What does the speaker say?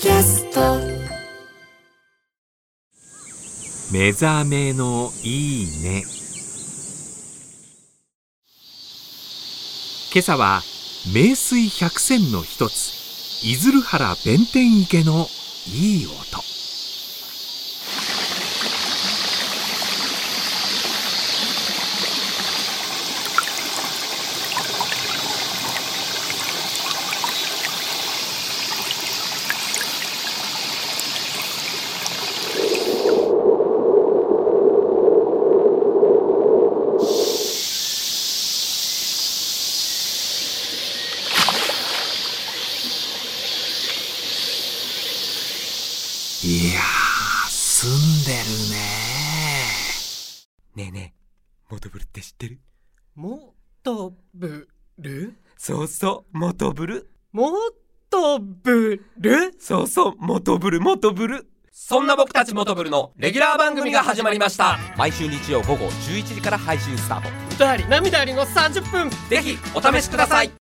キャスト。目覚めのいいね。今朝は名水百選の一つ出鶴原弁天池のいい音。いやー澄んでるね。ねえねえモトブルって知ってる？もとぶるそうそうモトブル。もとぶるそうそうモトブルモトブル。そんな僕たちモトブルのレギュラー番組が始まりました。毎週日曜午後11時から配信スタート。歌あり涙ありの30分。ぜひお試しください